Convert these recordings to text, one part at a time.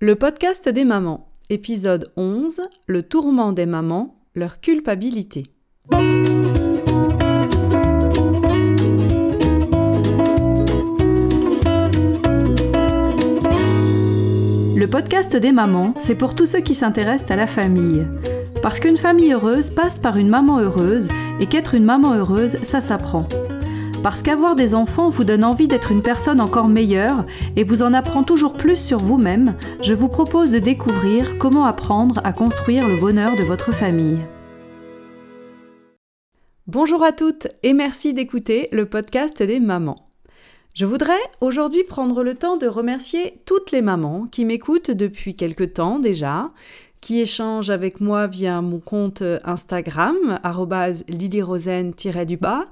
Le podcast des mamans, épisode 11, Le tourment des mamans, leur culpabilité. Le podcast des mamans, c'est pour tous ceux qui s'intéressent à la famille. Parce qu'une famille heureuse passe par une maman heureuse et qu'être une maman heureuse, ça s'apprend. Parce qu'avoir des enfants vous donne envie d'être une personne encore meilleure et vous en apprend toujours plus sur vous-même, je vous propose de découvrir comment apprendre à construire le bonheur de votre famille. Bonjour à toutes et merci d'écouter le podcast des mamans. Je voudrais aujourd'hui prendre le temps de remercier toutes les mamans qui m'écoutent depuis quelque temps déjà, qui échangent avec moi via mon compte Instagram, lilyrosen-du-bas,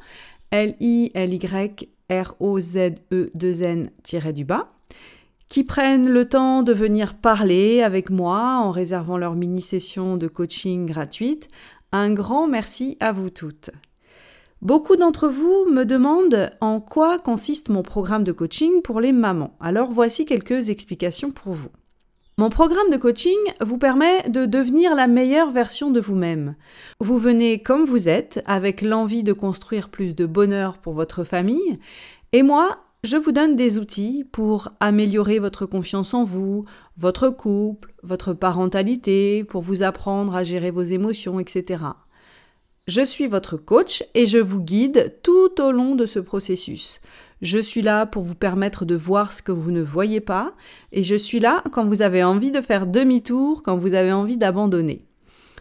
L-I-L-Y-R-O-Z-E-2-N-du-bas, qui prennent le temps de venir parler avec moi en réservant leur mini-session de coaching gratuite. Un grand merci à vous toutes. Beaucoup d'entre vous me demandent en quoi consiste mon programme de coaching pour les mamans. Alors voici quelques explications pour vous. Mon programme de coaching vous permet de devenir la meilleure version de vous-même. Vous venez comme vous êtes, avec l'envie de construire plus de bonheur pour votre famille, et moi, je vous donne des outils pour améliorer votre confiance en vous, votre couple, votre parentalité, pour vous apprendre à gérer vos émotions, etc. Je suis votre coach et je vous guide tout au long de ce processus. Je suis là pour vous permettre de voir ce que vous ne voyez pas et je suis là quand vous avez envie de faire demi-tour, quand vous avez envie d'abandonner.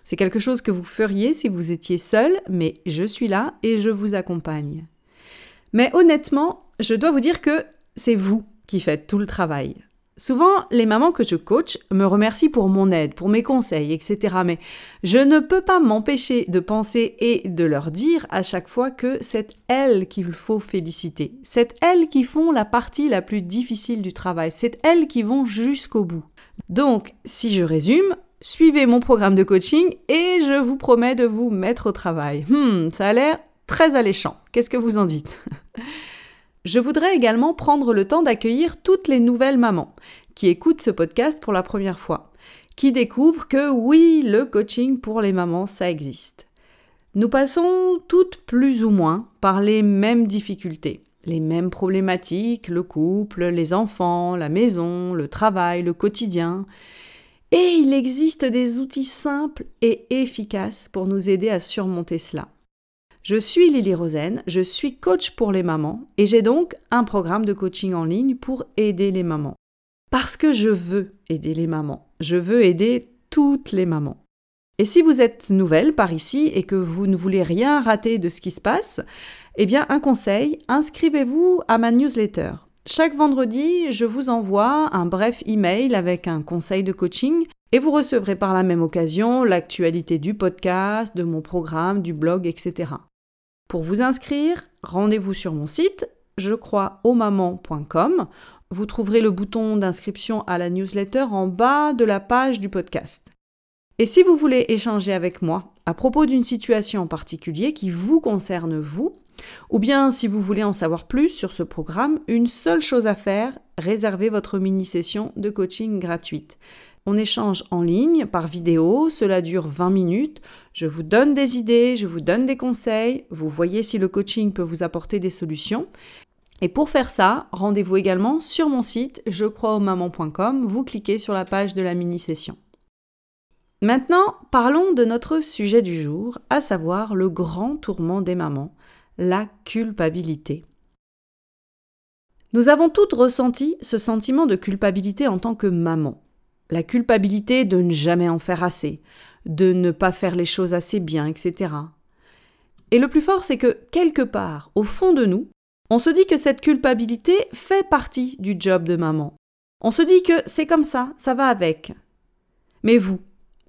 C'est quelque chose que vous feriez si vous étiez seul, mais je suis là et je vous accompagne. Mais honnêtement, je dois vous dire que c'est vous qui faites tout le travail. Souvent, les mamans que je coach me remercient pour mon aide, pour mes conseils, etc. Mais je ne peux pas m'empêcher de penser et de leur dire à chaque fois que c'est elles qu'il faut féliciter. C'est elles qui font la partie la plus difficile du travail. C'est elles qui vont jusqu'au bout. Donc, si je résume, suivez mon programme de coaching et je vous promets de vous mettre au travail. Hmm, ça a l'air très alléchant. Qu'est-ce que vous en dites? Je voudrais également prendre le temps d'accueillir toutes les nouvelles mamans qui écoutent ce podcast pour la première fois, qui découvrent que oui, le coaching pour les mamans, ça existe. Nous passons toutes plus ou moins par les mêmes difficultés, les mêmes problématiques, le couple, les enfants, la maison, le travail, le quotidien. Et il existe des outils simples et efficaces pour nous aider à surmonter cela. Je suis Lily Rosen, je suis coach pour les mamans et j'ai donc un programme de coaching en ligne pour aider les mamans. Parce que je veux aider les mamans, je veux aider toutes les mamans. Et si vous êtes nouvelle par ici et que vous ne voulez rien rater de ce qui se passe, eh bien un conseil, inscrivez-vous à ma newsletter. Chaque vendredi, je vous envoie un bref email avec un conseil de coaching et vous recevrez par la même occasion l'actualité du podcast, de mon programme, du blog, etc. Pour vous inscrire, rendez-vous sur mon site, je crois Vous trouverez le bouton d'inscription à la newsletter en bas de la page du podcast. Et si vous voulez échanger avec moi à propos d'une situation en particulier qui vous concerne vous, ou bien si vous voulez en savoir plus sur ce programme, une seule chose à faire, réservez votre mini-session de coaching gratuite. On échange en ligne, par vidéo, cela dure 20 minutes. Je vous donne des idées, je vous donne des conseils, vous voyez si le coaching peut vous apporter des solutions. Et pour faire ça, rendez-vous également sur mon site je vous cliquez sur la page de la mini-session. Maintenant, parlons de notre sujet du jour, à savoir le grand tourment des mamans, la culpabilité. Nous avons toutes ressenti ce sentiment de culpabilité en tant que maman. La culpabilité de ne jamais en faire assez, de ne pas faire les choses assez bien, etc. Et le plus fort, c'est que quelque part, au fond de nous, on se dit que cette culpabilité fait partie du job de maman. On se dit que c'est comme ça, ça va avec. Mais vous,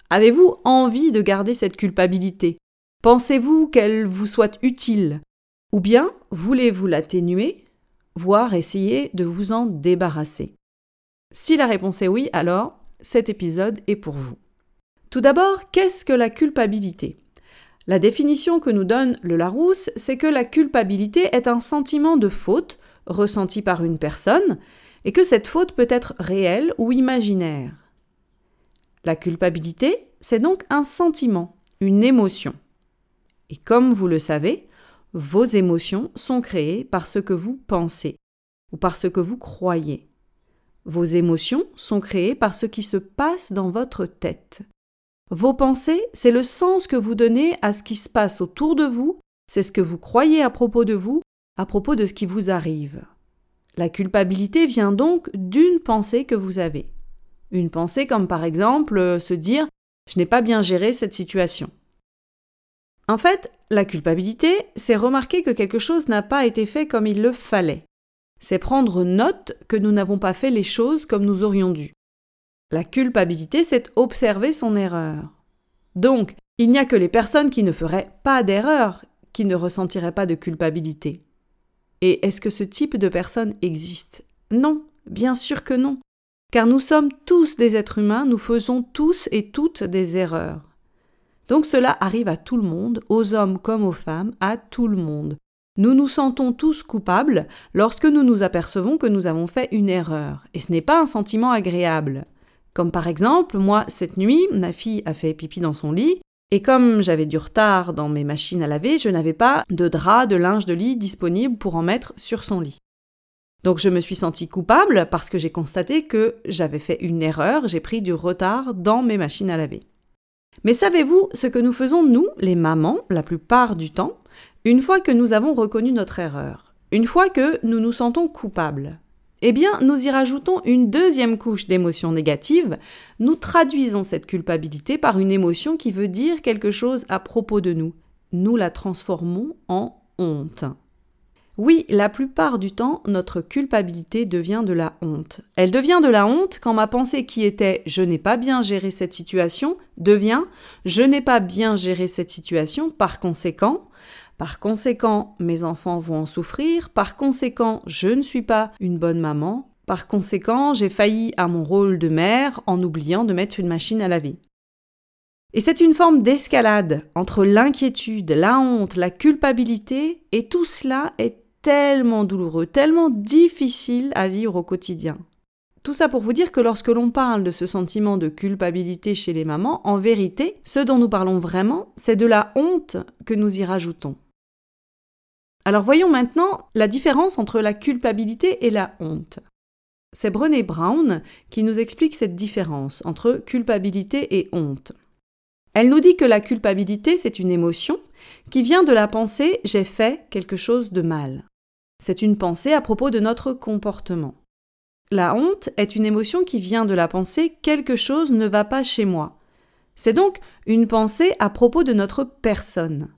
avez-vous envie de garder cette culpabilité? Pensez-vous qu'elle vous soit utile? Ou bien voulez-vous l'atténuer, voire essayer de vous en débarrasser? Si la réponse est oui, alors cet épisode est pour vous. Tout d'abord, qu'est-ce que la culpabilité? La définition que nous donne le Larousse, c'est que la culpabilité est un sentiment de faute ressenti par une personne et que cette faute peut être réelle ou imaginaire. La culpabilité, c'est donc un sentiment, une émotion. Et comme vous le savez, vos émotions sont créées par ce que vous pensez ou par ce que vous croyez. Vos émotions sont créées par ce qui se passe dans votre tête. Vos pensées, c'est le sens que vous donnez à ce qui se passe autour de vous, c'est ce que vous croyez à propos de vous, à propos de ce qui vous arrive. La culpabilité vient donc d'une pensée que vous avez. Une pensée comme par exemple euh, se dire je n'ai pas bien géré cette situation. En fait, la culpabilité, c'est remarquer que quelque chose n'a pas été fait comme il le fallait. C'est prendre note que nous n'avons pas fait les choses comme nous aurions dû. La culpabilité, c'est observer son erreur. Donc, il n'y a que les personnes qui ne feraient pas d'erreur qui ne ressentiraient pas de culpabilité. Et est-ce que ce type de personne existe? Non, bien sûr que non. Car nous sommes tous des êtres humains, nous faisons tous et toutes des erreurs. Donc cela arrive à tout le monde, aux hommes comme aux femmes, à tout le monde. Nous nous sentons tous coupables lorsque nous nous apercevons que nous avons fait une erreur, et ce n'est pas un sentiment agréable. Comme par exemple, moi, cette nuit, ma fille a fait pipi dans son lit, et comme j'avais du retard dans mes machines à laver, je n'avais pas de drap, de linge de lit disponible pour en mettre sur son lit. Donc je me suis sentie coupable parce que j'ai constaté que j'avais fait une erreur, j'ai pris du retard dans mes machines à laver. Mais savez-vous ce que nous faisons, nous, les mamans, la plupart du temps, une fois que nous avons reconnu notre erreur, une fois que nous nous sentons coupables eh bien, nous y rajoutons une deuxième couche d'émotions négatives. Nous traduisons cette culpabilité par une émotion qui veut dire quelque chose à propos de nous. Nous la transformons en honte. Oui, la plupart du temps, notre culpabilité devient de la honte. Elle devient de la honte quand ma pensée qui était je n'ai pas bien géré cette situation devient je n'ai pas bien géré cette situation, par conséquent, par conséquent, mes enfants vont en souffrir. Par conséquent, je ne suis pas une bonne maman. Par conséquent, j'ai failli à mon rôle de mère en oubliant de mettre une machine à laver. Et c'est une forme d'escalade entre l'inquiétude, la honte, la culpabilité, et tout cela est tellement douloureux, tellement difficile à vivre au quotidien. Tout ça pour vous dire que lorsque l'on parle de ce sentiment de culpabilité chez les mamans, en vérité, ce dont nous parlons vraiment, c'est de la honte que nous y rajoutons. Alors voyons maintenant la différence entre la culpabilité et la honte. C'est Brené Brown qui nous explique cette différence entre culpabilité et honte. Elle nous dit que la culpabilité, c'est une émotion qui vient de la pensée j'ai fait quelque chose de mal. C'est une pensée à propos de notre comportement. La honte est une émotion qui vient de la pensée quelque chose ne va pas chez moi. C'est donc une pensée à propos de notre personne.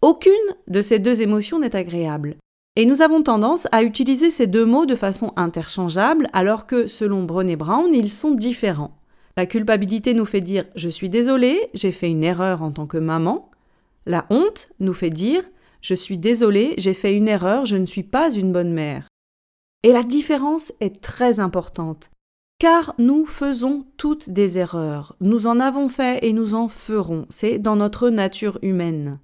Aucune de ces deux émotions n'est agréable. Et nous avons tendance à utiliser ces deux mots de façon interchangeable alors que, selon Brené Brown, ils sont différents. La culpabilité nous fait dire je suis désolée, j'ai fait une erreur en tant que maman. La honte nous fait dire je suis désolée, j'ai fait une erreur, je ne suis pas une bonne mère. Et la différence est très importante, car nous faisons toutes des erreurs. Nous en avons fait et nous en ferons. C'est dans notre nature humaine.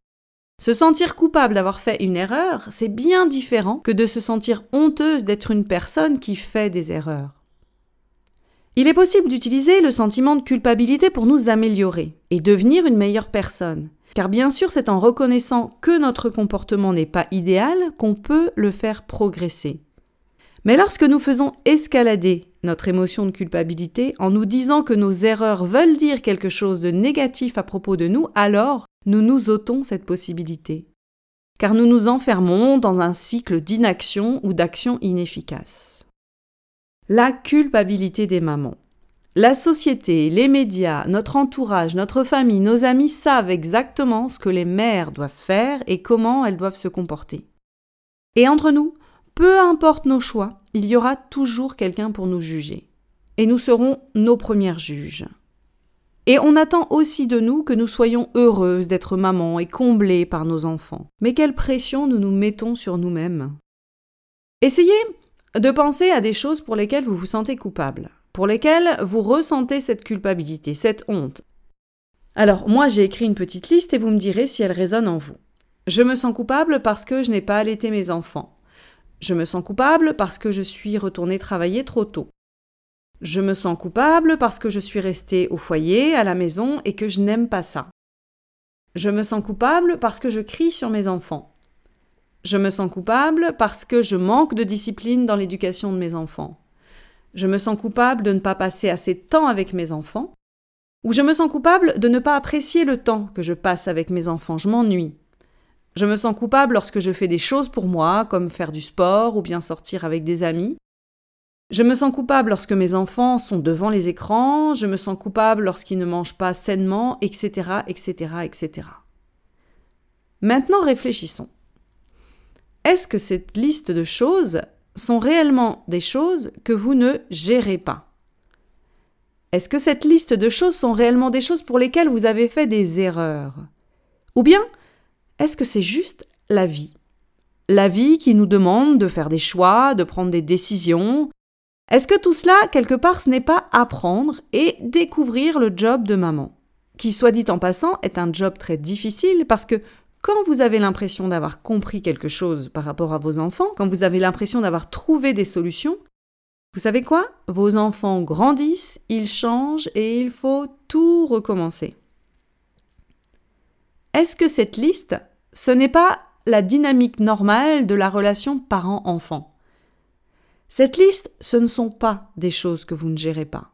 Se sentir coupable d'avoir fait une erreur, c'est bien différent que de se sentir honteuse d'être une personne qui fait des erreurs. Il est possible d'utiliser le sentiment de culpabilité pour nous améliorer et devenir une meilleure personne. Car bien sûr, c'est en reconnaissant que notre comportement n'est pas idéal qu'on peut le faire progresser. Mais lorsque nous faisons escalader notre émotion de culpabilité en nous disant que nos erreurs veulent dire quelque chose de négatif à propos de nous, alors nous nous ôtons cette possibilité. Car nous nous enfermons dans un cycle d'inaction ou d'action inefficace. La culpabilité des mamans. La société, les médias, notre entourage, notre famille, nos amis savent exactement ce que les mères doivent faire et comment elles doivent se comporter. Et entre nous, peu importe nos choix, il y aura toujours quelqu'un pour nous juger. Et nous serons nos premières juges. Et on attend aussi de nous que nous soyons heureuses d'être maman et comblées par nos enfants. Mais quelle pression nous nous mettons sur nous-mêmes. Essayez de penser à des choses pour lesquelles vous vous sentez coupable, pour lesquelles vous ressentez cette culpabilité, cette honte. Alors, moi j'ai écrit une petite liste et vous me direz si elle résonne en vous. Je me sens coupable parce que je n'ai pas allaité mes enfants. Je me sens coupable parce que je suis retournée travailler trop tôt. Je me sens coupable parce que je suis restée au foyer, à la maison, et que je n'aime pas ça. Je me sens coupable parce que je crie sur mes enfants. Je me sens coupable parce que je manque de discipline dans l'éducation de mes enfants. Je me sens coupable de ne pas passer assez de temps avec mes enfants. Ou je me sens coupable de ne pas apprécier le temps que je passe avec mes enfants. Je m'ennuie. Je me sens coupable lorsque je fais des choses pour moi, comme faire du sport ou bien sortir avec des amis. Je me sens coupable lorsque mes enfants sont devant les écrans, je me sens coupable lorsqu'ils ne mangent pas sainement, etc., etc., etc. Maintenant réfléchissons. Est-ce que cette liste de choses sont réellement des choses que vous ne gérez pas? Est-ce que cette liste de choses sont réellement des choses pour lesquelles vous avez fait des erreurs? Ou bien, est-ce que c'est juste la vie? La vie qui nous demande de faire des choix, de prendre des décisions, est-ce que tout cela, quelque part, ce n'est pas apprendre et découvrir le job de maman? Qui, soit dit en passant, est un job très difficile parce que quand vous avez l'impression d'avoir compris quelque chose par rapport à vos enfants, quand vous avez l'impression d'avoir trouvé des solutions, vous savez quoi? Vos enfants grandissent, ils changent et il faut tout recommencer. Est-ce que cette liste, ce n'est pas la dynamique normale de la relation parent-enfant? Cette liste, ce ne sont pas des choses que vous ne gérez pas.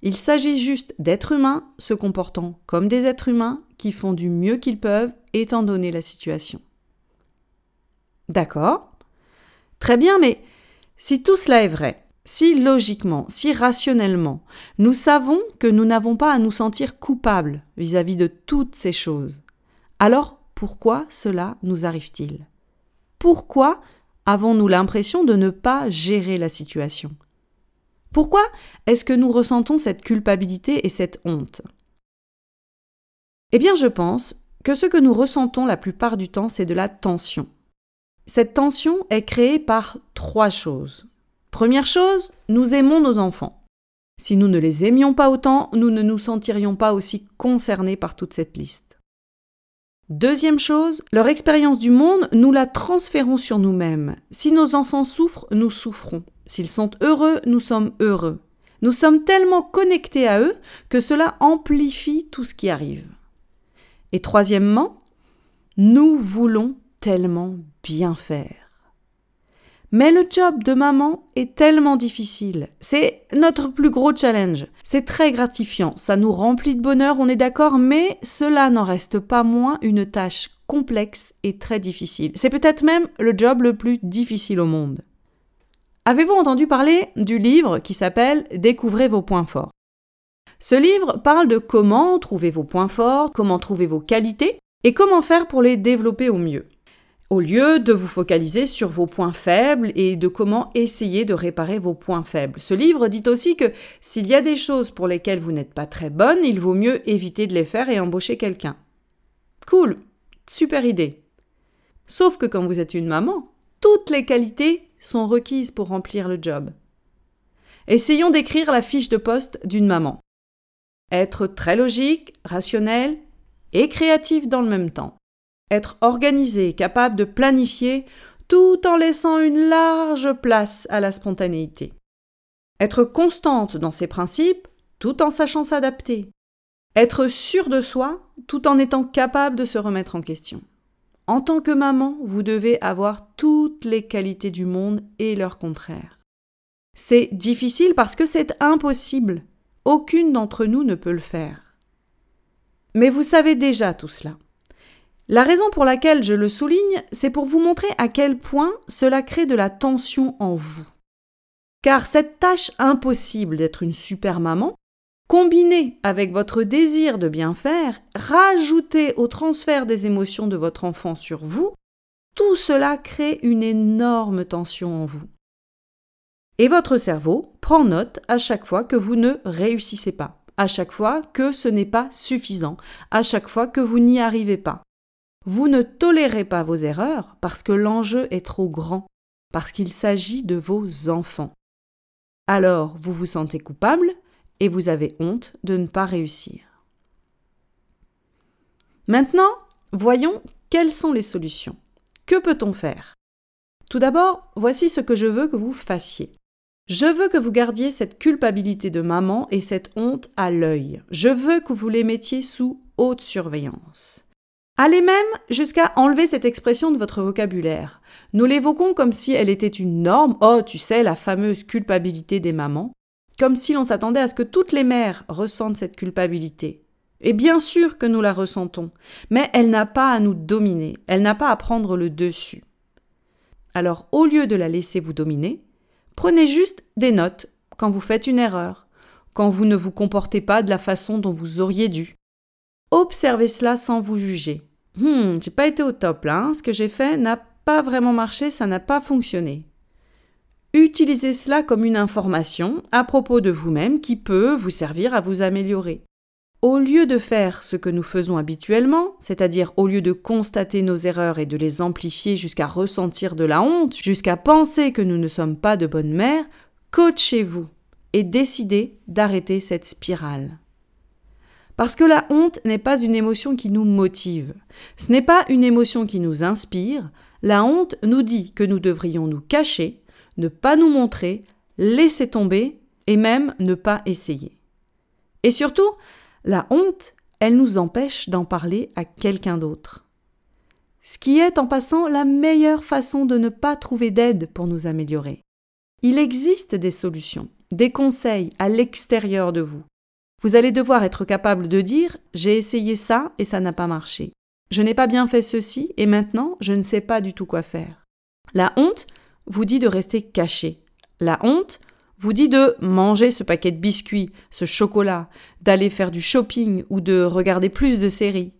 Il s'agit juste d'êtres humains se comportant comme des êtres humains qui font du mieux qu'ils peuvent étant donné la situation. D'accord? Très bien, mais si tout cela est vrai, si logiquement, si rationnellement, nous savons que nous n'avons pas à nous sentir coupables vis-à-vis de toutes ces choses, alors pourquoi cela nous arrive-t-il? Pourquoi avons-nous l'impression de ne pas gérer la situation? Pourquoi est-ce que nous ressentons cette culpabilité et cette honte? Eh bien, je pense que ce que nous ressentons la plupart du temps, c'est de la tension. Cette tension est créée par trois choses. Première chose, nous aimons nos enfants. Si nous ne les aimions pas autant, nous ne nous sentirions pas aussi concernés par toute cette liste. Deuxième chose, leur expérience du monde, nous la transférons sur nous-mêmes. Si nos enfants souffrent, nous souffrons. S'ils sont heureux, nous sommes heureux. Nous sommes tellement connectés à eux que cela amplifie tout ce qui arrive. Et troisièmement, nous voulons tellement bien faire. Mais le job de maman est tellement difficile. C'est notre plus gros challenge. C'est très gratifiant, ça nous remplit de bonheur, on est d'accord, mais cela n'en reste pas moins une tâche complexe et très difficile. C'est peut-être même le job le plus difficile au monde. Avez-vous entendu parler du livre qui s'appelle Découvrez vos points forts Ce livre parle de comment trouver vos points forts, comment trouver vos qualités et comment faire pour les développer au mieux au lieu de vous focaliser sur vos points faibles et de comment essayer de réparer vos points faibles. Ce livre dit aussi que s'il y a des choses pour lesquelles vous n'êtes pas très bonne, il vaut mieux éviter de les faire et embaucher quelqu'un. Cool, super idée. Sauf que quand vous êtes une maman, toutes les qualités sont requises pour remplir le job. Essayons d'écrire la fiche de poste d'une maman. Être très logique, rationnel et créatif dans le même temps. Être organisé, capable de planifier, tout en laissant une large place à la spontanéité. Être constante dans ses principes, tout en sachant s'adapter. Être sûr de soi, tout en étant capable de se remettre en question. En tant que maman, vous devez avoir toutes les qualités du monde et leur contraire. C'est difficile parce que c'est impossible. Aucune d'entre nous ne peut le faire. Mais vous savez déjà tout cela. La raison pour laquelle je le souligne, c'est pour vous montrer à quel point cela crée de la tension en vous. Car cette tâche impossible d'être une super maman, combinée avec votre désir de bien faire, rajoutée au transfert des émotions de votre enfant sur vous, tout cela crée une énorme tension en vous. Et votre cerveau prend note à chaque fois que vous ne réussissez pas, à chaque fois que ce n'est pas suffisant, à chaque fois que vous n'y arrivez pas. Vous ne tolérez pas vos erreurs parce que l'enjeu est trop grand, parce qu'il s'agit de vos enfants. Alors vous vous sentez coupable et vous avez honte de ne pas réussir. Maintenant, voyons quelles sont les solutions. Que peut-on faire? Tout d'abord, voici ce que je veux que vous fassiez. Je veux que vous gardiez cette culpabilité de maman et cette honte à l'œil. Je veux que vous les mettiez sous haute surveillance. Allez même jusqu'à enlever cette expression de votre vocabulaire. Nous l'évoquons comme si elle était une norme, oh tu sais, la fameuse culpabilité des mamans, comme si l'on s'attendait à ce que toutes les mères ressentent cette culpabilité. Et bien sûr que nous la ressentons, mais elle n'a pas à nous dominer, elle n'a pas à prendre le dessus. Alors au lieu de la laisser vous dominer, Prenez juste des notes quand vous faites une erreur, quand vous ne vous comportez pas de la façon dont vous auriez dû. Observez cela sans vous juger. Hum, j'ai pas été au top là, hein. ce que j'ai fait n'a pas vraiment marché, ça n'a pas fonctionné. Utilisez cela comme une information à propos de vous-même qui peut vous servir à vous améliorer. Au lieu de faire ce que nous faisons habituellement, c'est-à-dire au lieu de constater nos erreurs et de les amplifier jusqu'à ressentir de la honte, jusqu'à penser que nous ne sommes pas de bonnes mères, coachez-vous et décidez d'arrêter cette spirale. Parce que la honte n'est pas une émotion qui nous motive, ce n'est pas une émotion qui nous inspire, la honte nous dit que nous devrions nous cacher, ne pas nous montrer, laisser tomber et même ne pas essayer. Et surtout, la honte, elle nous empêche d'en parler à quelqu'un d'autre. Ce qui est en passant la meilleure façon de ne pas trouver d'aide pour nous améliorer. Il existe des solutions, des conseils à l'extérieur de vous. Vous allez devoir être capable de dire j'ai essayé ça et ça n'a pas marché. Je n'ai pas bien fait ceci et maintenant je ne sais pas du tout quoi faire. La honte vous dit de rester caché. La honte vous dit de manger ce paquet de biscuits, ce chocolat, d'aller faire du shopping ou de regarder plus de séries.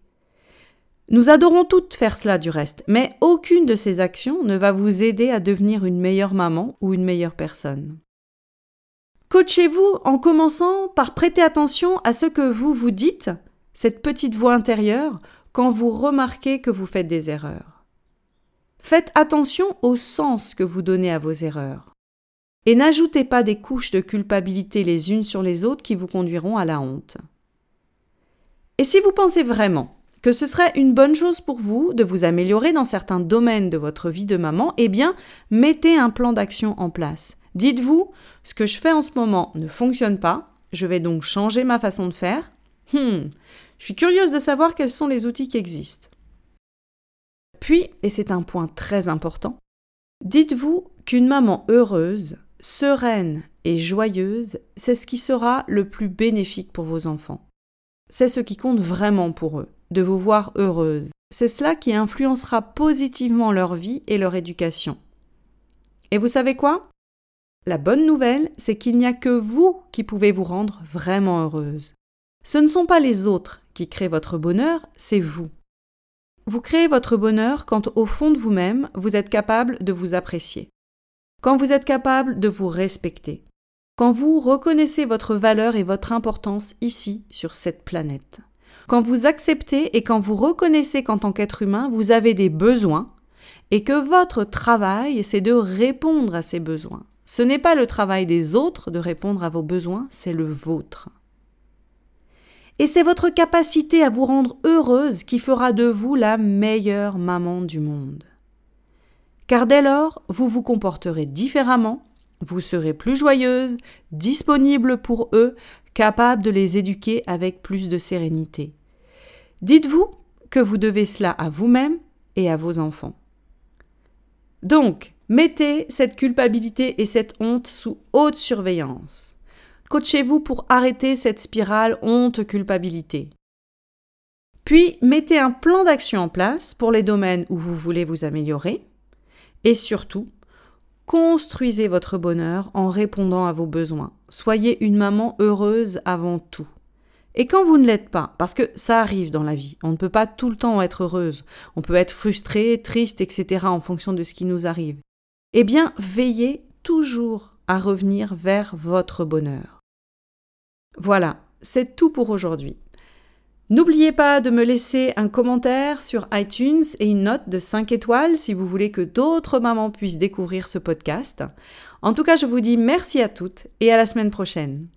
Nous adorons toutes faire cela du reste, mais aucune de ces actions ne va vous aider à devenir une meilleure maman ou une meilleure personne. Coachez-vous en commençant par prêter attention à ce que vous vous dites, cette petite voix intérieure, quand vous remarquez que vous faites des erreurs. Faites attention au sens que vous donnez à vos erreurs. Et n'ajoutez pas des couches de culpabilité les unes sur les autres qui vous conduiront à la honte. Et si vous pensez vraiment que ce serait une bonne chose pour vous de vous améliorer dans certains domaines de votre vie de maman, eh bien, mettez un plan d'action en place. Dites-vous, ce que je fais en ce moment ne fonctionne pas, je vais donc changer ma façon de faire. Hmm, je suis curieuse de savoir quels sont les outils qui existent. Puis, et c'est un point très important, dites-vous qu'une maman heureuse sereine et joyeuse, c'est ce qui sera le plus bénéfique pour vos enfants. C'est ce qui compte vraiment pour eux, de vous voir heureuse. C'est cela qui influencera positivement leur vie et leur éducation. Et vous savez quoi? La bonne nouvelle, c'est qu'il n'y a que vous qui pouvez vous rendre vraiment heureuse. Ce ne sont pas les autres qui créent votre bonheur, c'est vous. Vous créez votre bonheur quand au fond de vous-même, vous êtes capable de vous apprécier quand vous êtes capable de vous respecter, quand vous reconnaissez votre valeur et votre importance ici, sur cette planète, quand vous acceptez et quand vous reconnaissez qu'en tant qu'être humain, vous avez des besoins, et que votre travail, c'est de répondre à ces besoins. Ce n'est pas le travail des autres de répondre à vos besoins, c'est le vôtre. Et c'est votre capacité à vous rendre heureuse qui fera de vous la meilleure maman du monde car dès lors, vous vous comporterez différemment, vous serez plus joyeuse, disponible pour eux, capable de les éduquer avec plus de sérénité. Dites-vous que vous devez cela à vous-même et à vos enfants. Donc, mettez cette culpabilité et cette honte sous haute surveillance. Coachez-vous pour arrêter cette spirale honte-culpabilité. Puis, mettez un plan d'action en place pour les domaines où vous voulez vous améliorer, et surtout, construisez votre bonheur en répondant à vos besoins. Soyez une maman heureuse avant tout. Et quand vous ne l'êtes pas, parce que ça arrive dans la vie, on ne peut pas tout le temps être heureuse, on peut être frustré, triste, etc. en fonction de ce qui nous arrive. Eh bien, veillez toujours à revenir vers votre bonheur. Voilà, c'est tout pour aujourd'hui. N'oubliez pas de me laisser un commentaire sur iTunes et une note de 5 étoiles si vous voulez que d'autres mamans puissent découvrir ce podcast. En tout cas, je vous dis merci à toutes et à la semaine prochaine.